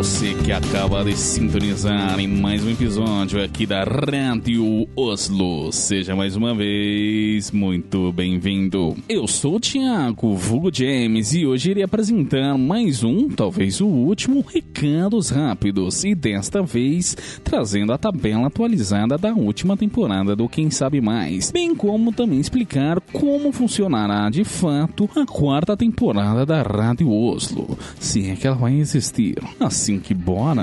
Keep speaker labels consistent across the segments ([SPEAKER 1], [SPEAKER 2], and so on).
[SPEAKER 1] Que acaba de sintonizar em mais um episódio aqui da Rádio Oslo. Seja mais uma vez muito bem-vindo. Eu sou o Thiago Vulgo James e hoje irei apresentar mais um, talvez o último, Recados Rápidos e desta vez trazendo a tabela atualizada da última temporada do Quem Sabe Mais, bem como também explicar como funcionará de fato a quarta temporada da Rádio Oslo, se é que ela vai existir. Assim que bom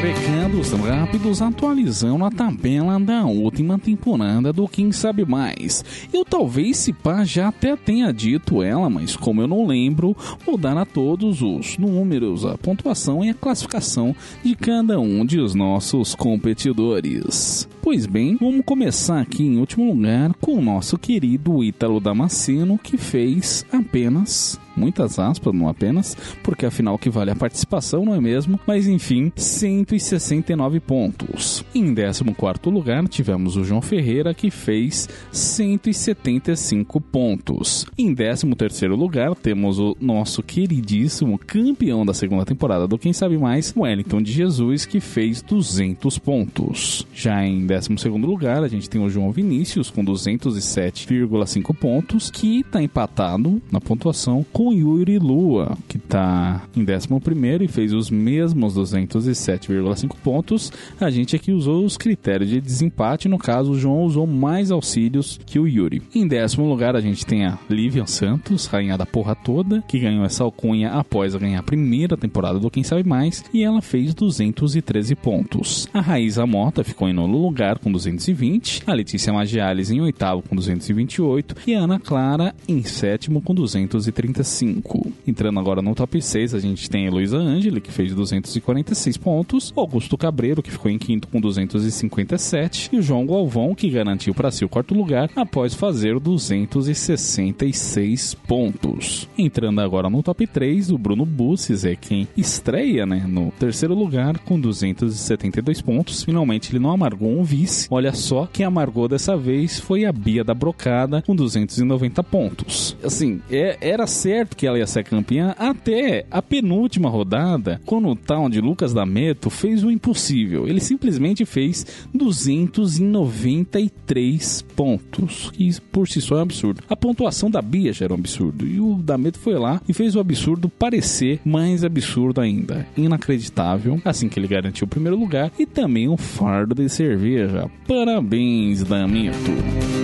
[SPEAKER 1] recados rápidos atualizando a tabela da última temporada do Quem Sabe Mais. Eu talvez se pá já até tenha dito ela, mas como eu não lembro, vou dar a todos os números, a pontuação e a classificação de cada um de os nossos competidores. Pois bem, vamos começar aqui em último lugar com o nosso querido Ítalo Damasceno, que fez apenas muitas aspas, não apenas, porque afinal que vale a participação, não é mesmo? Mas enfim, 169 pontos. Em 14 lugar tivemos o João Ferreira que fez 175 pontos. Em 13 lugar temos o nosso queridíssimo campeão da segunda temporada do Quem Sabe Mais, Wellington de Jesus, que fez 200 pontos. Já em 12 lugar a gente tem o João Vinícius com 207,5 pontos, que está empatado na pontuação com o Yuri Lua, que está em 11 e fez os mesmos 207,5 pontos. A gente aqui usou os critérios de desempate, no caso, o João usou mais auxílios que o Yuri. Em décimo lugar, a gente tem a Lívia Santos, rainha da porra toda, que ganhou essa alcunha após ganhar a primeira temporada do Quem Sabe Mais, e ela fez 213 pontos. A Raíza Mota ficou em nono lugar com 220, a Letícia Magiales em oitavo com 228 e a Ana Clara em sétimo com 235. 5. Entrando agora no top 6, a gente tem a Heloísa Angeli, que fez 246 pontos, Augusto Cabreiro, que ficou em quinto com 257, e João Galvão, que garantiu para si o quarto lugar após fazer 266 pontos. Entrando agora no top 3, o Bruno Busses é quem estreia né, no terceiro lugar com 272 pontos. Finalmente ele não amargou um vice. Olha só, quem amargou dessa vez foi a Bia da Brocada com 290 pontos. Assim, é, era certo certo que ela ia ser campeã até a penúltima rodada, quando o tal de Lucas D'Ameto fez o impossível. Ele simplesmente fez 293 pontos, que por si só é um absurdo. A pontuação da Bia já era um absurdo, e o D'Ameto foi lá e fez o absurdo parecer mais absurdo ainda. Inacreditável, assim que ele garantiu o primeiro lugar e também um fardo de cerveja. Parabéns, D'Ameto!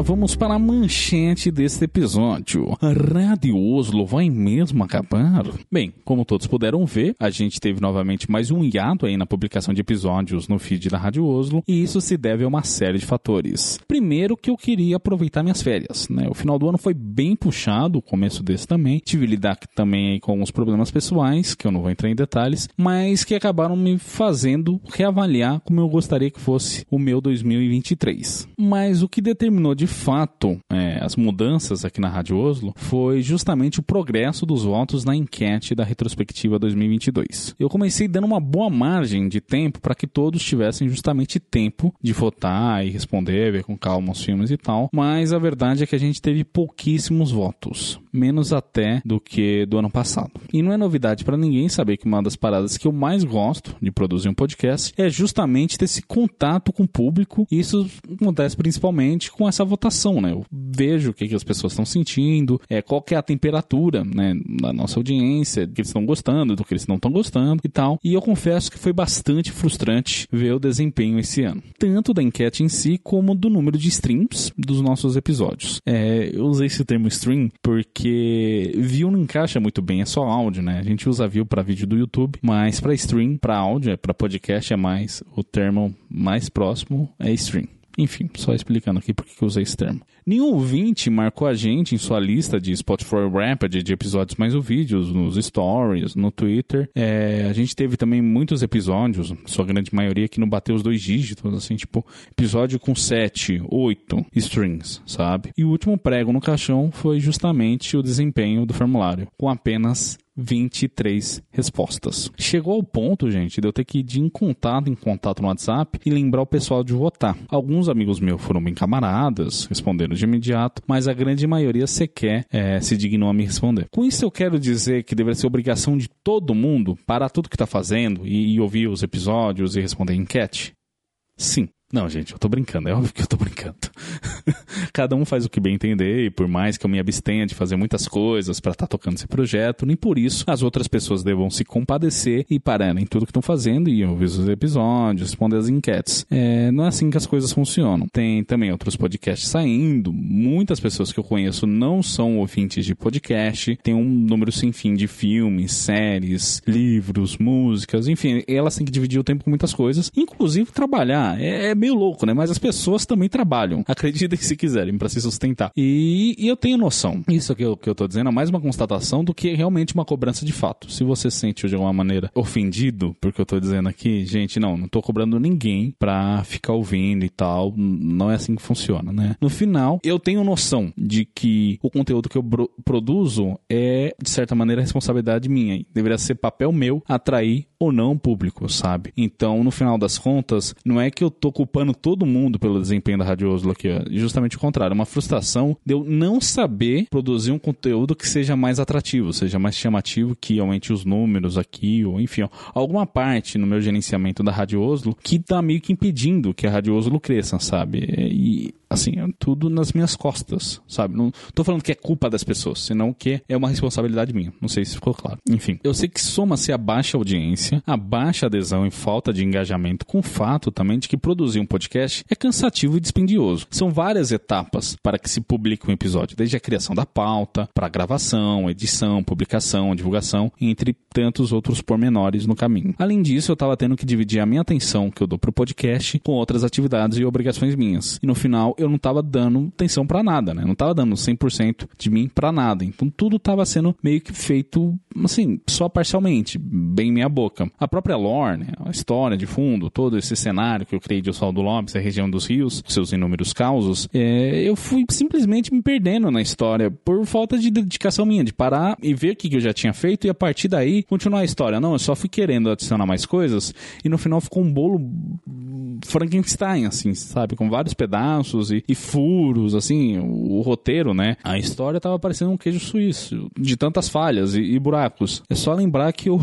[SPEAKER 1] Vamos para a manchete deste episódio. A Rádio Oslo vai mesmo acabar? Bem, como todos puderam ver, a gente teve novamente mais um hiato aí na publicação de episódios no feed da Rádio Oslo, e isso se deve a uma série de fatores. Primeiro que eu queria aproveitar minhas férias, né? O final do ano foi bem puxado, o começo desse também. Tive lidar também com alguns problemas pessoais, que eu não vou entrar em detalhes, mas que acabaram me fazendo reavaliar como eu gostaria que fosse o meu 2023. Mas o que determinou de fato é, as mudanças aqui na Rádio Oslo foi justamente o progresso dos votos na enquete da retrospectiva 2022. Eu comecei dando uma boa margem de tempo para que todos tivessem justamente tempo de votar e responder, ver com calma os filmes e tal, mas a verdade é que a gente teve pouquíssimos votos menos até do que do ano passado. E não é novidade para ninguém saber que uma das paradas que eu mais gosto de produzir um podcast é justamente ter esse contato com o público. E isso acontece principalmente com essa votação, né? Eu vejo o que, que as pessoas estão sentindo, é, qual que é a temperatura, né, da nossa audiência, do que eles estão gostando, do que eles não estão gostando e tal. E eu confesso que foi bastante frustrante ver o desempenho esse ano. Tanto da enquete em si, como do número de streams dos nossos episódios. É, eu usei esse termo stream porque view não encaixa muito bem, é só áudio, né? A gente usa view para vídeo do YouTube, mas para stream, para áudio, é para podcast é mais o termo mais próximo é stream. Enfim, só explicando aqui porque que eu usei esse termo. Nenhum ouvinte marcou a gente em sua lista de Spotify Rapid de episódios mais ouvidos, nos stories, no Twitter. É, a gente teve também muitos episódios, sua grande maioria, que não bateu os dois dígitos, assim, tipo, episódio com 7, 8 strings, sabe? E o último prego no caixão foi justamente o desempenho do formulário, com apenas 23 respostas. Chegou ao ponto, gente, de eu ter que ir de contato em contato no WhatsApp e lembrar o pessoal de votar. Alguns amigos meus foram bem camaradas, responderam de imediato, mas a grande maioria sequer é, se dignou a me responder. Com isso eu quero dizer que deveria ser obrigação de todo mundo parar tudo que está fazendo e, e ouvir os episódios e responder enquete? Sim. Não, gente, eu tô brincando, é óbvio que eu tô brincando. Cada um faz o que bem entender, e por mais que eu me abstenha de fazer muitas coisas para estar tá tocando esse projeto, nem por isso as outras pessoas devam se compadecer e pararem tudo que estão fazendo e ouvir os episódios, responder as enquetes. É, não é assim que as coisas funcionam. Tem também outros podcasts saindo, muitas pessoas que eu conheço não são ouvintes de podcast, tem um número sem fim de filmes, séries, livros, músicas, enfim, elas têm que dividir o tempo com muitas coisas, inclusive trabalhar. É, é meio louco, né? Mas as pessoas também trabalham. Acreditem se quiserem, para se sustentar. E, e, eu tenho noção. Isso que eu, que eu tô dizendo é mais uma constatação do que realmente uma cobrança de fato. Se você se sente de alguma maneira ofendido porque eu tô dizendo aqui, gente, não, não tô cobrando ninguém pra ficar ouvindo e tal. Não é assim que funciona, né? No final, eu tenho noção de que o conteúdo que eu produzo é, de certa maneira, responsabilidade minha. Deveria ser papel meu atrair ou não o público, sabe? Então, no final das contas, não é que eu tô culpando todo mundo pelo desempenho da Rádio Oslo aqui, ó. justamente o contrário, uma frustração de eu não saber produzir um conteúdo que seja mais atrativo, seja mais chamativo, que aumente os números aqui, ou enfim, ó, alguma parte no meu gerenciamento da Rádio Oslo que tá meio que impedindo que a Rádio Oslo cresça, sabe? E assim, tudo nas minhas costas, sabe? Não tô falando que é culpa das pessoas, senão que é uma responsabilidade minha. Não sei se ficou claro. Enfim, eu sei que soma-se a baixa audiência, a baixa adesão e falta de engajamento com o fato também de que produzir um podcast é cansativo e dispendioso. São várias etapas para que se publique um episódio, desde a criação da pauta, para a gravação, edição, publicação, divulgação, entre tantos outros pormenores no caminho. Além disso, eu estava tendo que dividir a minha atenção que eu dou pro podcast com outras atividades e obrigações minhas. E no final, eu não estava dando atenção para nada, né? Não estava dando 100% de mim para nada. Então tudo estava sendo meio que feito, assim, só parcialmente, bem meia boca. A própria lore, né? a história de fundo, todo esse cenário que eu criei de Oswaldo Lopes, a região dos rios, seus inúmeros causos, é, eu fui simplesmente me perdendo na história por falta de dedicação minha, de parar e ver o que eu já tinha feito e a partir daí continuar a história. Não, eu só fui querendo adicionar mais coisas e no final ficou um bolo Frankenstein, assim, sabe? Com vários pedaços e, e furos, assim, o, o, roteiro, né? A história tava parecendo um queijo suíço, de tantas falhas e, e buracos. É só lembrar que o,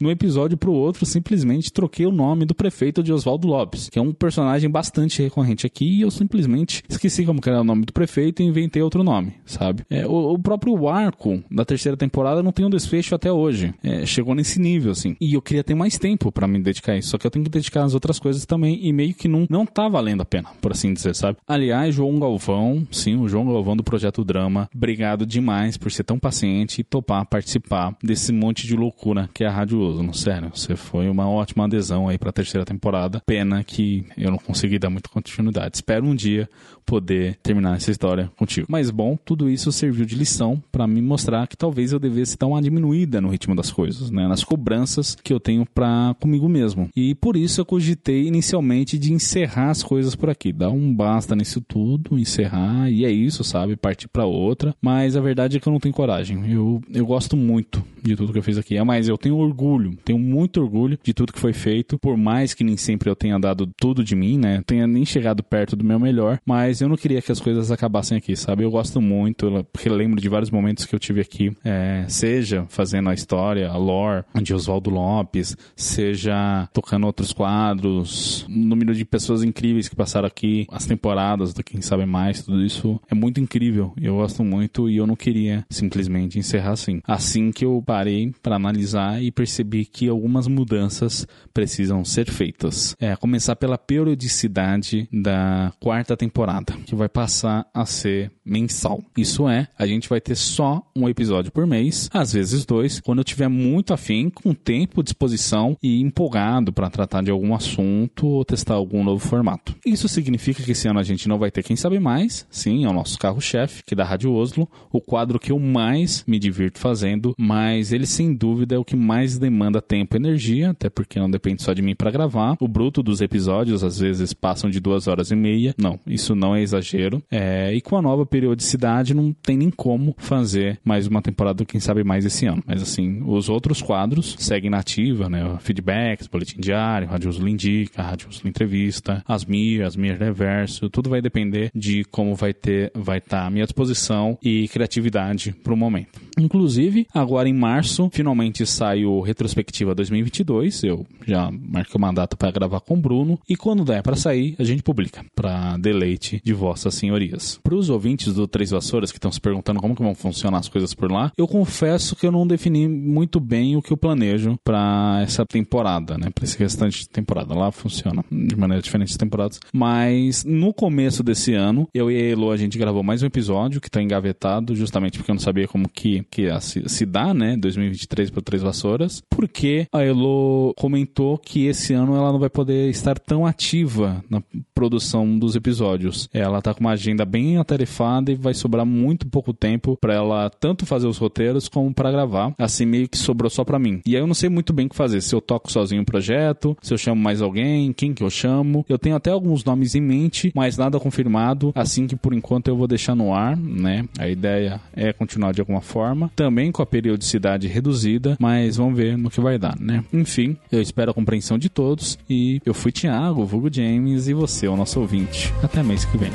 [SPEAKER 1] no episódio pro outro, simplesmente troquei o nome do prefeito de Oswaldo Lopes, que é um personagem bastante recorrente aqui, e eu simplesmente esqueci como era o nome do prefeito e inventei outro nome, sabe? É, o, o, próprio arco da terceira temporada não tem um desfecho até hoje. É, chegou nesse nível, assim. E eu queria ter mais tempo para me dedicar a isso, só que eu tenho que dedicar as outras coisas também, e meio que não, não tá valendo a pena, por assim dizer, sabe? Aliás, João Galvão, sim, o João Galvão do Projeto Drama, obrigado demais por ser tão paciente e topar participar desse monte de loucura que é a Rádio Oslo, sério. Você foi uma ótima adesão aí pra terceira temporada. Pena que eu não consegui dar muita continuidade. Espero um dia poder terminar essa história contigo. Mas bom, tudo isso serviu de lição para me mostrar que talvez eu devesse dar uma diminuída no ritmo das coisas, né? Nas cobranças que eu tenho para comigo mesmo. E por isso eu cogitei inicialmente de encerrar as coisas por aqui, dar um basta nisso tudo, encerrar e é isso, sabe? Partir para outra. Mas a verdade é que eu não tenho coragem. Eu, eu gosto muito de tudo que eu fiz aqui. É mais, eu tenho orgulho tenho muito orgulho de tudo que foi feito, por mais que nem sempre eu tenha dado tudo de mim, né? Tenha nem chegado perto do meu melhor, mas eu não queria que as coisas acabassem aqui, sabe? Eu gosto muito, porque lembro de vários momentos que eu tive aqui, é, seja fazendo a história, a lore de Oswaldo Lopes, seja tocando outros quadros, o número de pessoas incríveis que passaram aqui, as temporadas do Quem Sabe Mais, tudo isso é muito incrível. Eu gosto muito e eu não queria simplesmente encerrar assim. Assim que eu parei para analisar e percebi que algumas mudanças precisam ser feitas. É, começar pela periodicidade da quarta temporada, que vai passar a ser mensal. Isso é, a gente vai ter só um episódio por mês, às vezes dois, quando eu tiver muito afim, com tempo, disposição e empolgado para tratar de algum assunto ou testar algum novo formato. Isso significa que esse ano a gente não vai ter Quem Sabe Mais, sim, é o nosso carro-chefe, que é da Rádio Oslo, o quadro que eu mais me divirto fazendo, mas ele sem dúvida é o que mais demanda tempo e energia, até porque não depende só de mim para gravar. O bruto dos episódios às vezes passam de duas horas e meia. Não, isso não é exagero. É, e com a nova periodicidade não tem nem como fazer mais uma temporada, quem sabe mais esse ano. Mas assim, os outros quadros seguem na ativa, né? Feedbacks, boletim diário, Rádio Usula Indica, Rádio Usula Entrevista, as Mir, as Mir Reverso, tudo vai depender de como vai ter, vai estar tá a minha disposição e criatividade para o momento. Inclusive, agora em março, finalmente sai o Retrospectiva 2022. Eu já marquei uma data para gravar com o Bruno. E quando der para sair, a gente publica, para deleite de vossas senhorias. Para os ouvintes do Três Vassouras que estão se perguntando como que vão funcionar as coisas por lá, eu confesso que eu não defini muito bem o que eu planejo para essa temporada, né? Para esse restante de temporada. Lá funciona de maneira diferente de temporadas. Mas no começo desse ano, eu e a Elo, a gente gravou mais um episódio que está engavetado, justamente porque eu não sabia como que que se, se dá, né, 2023 para Três Vassouras, porque a Elo comentou que esse ano ela não vai poder estar tão ativa na produção dos episódios. Ela tá com uma agenda bem atarefada e vai sobrar muito pouco tempo para ela tanto fazer os roteiros como para gravar. Assim meio que sobrou só para mim. E aí eu não sei muito bem o que fazer, se eu toco sozinho o projeto, se eu chamo mais alguém, quem que eu chamo. Eu tenho até alguns nomes em mente, mas nada confirmado, assim que por enquanto eu vou deixar no ar, né? A ideia é continuar de alguma forma forma, também com a periodicidade reduzida, mas vamos ver no que vai dar, né? Enfim, eu espero a compreensão de todos e eu fui Thiago, vulgo James e você, o nosso ouvinte. Até mês que vem.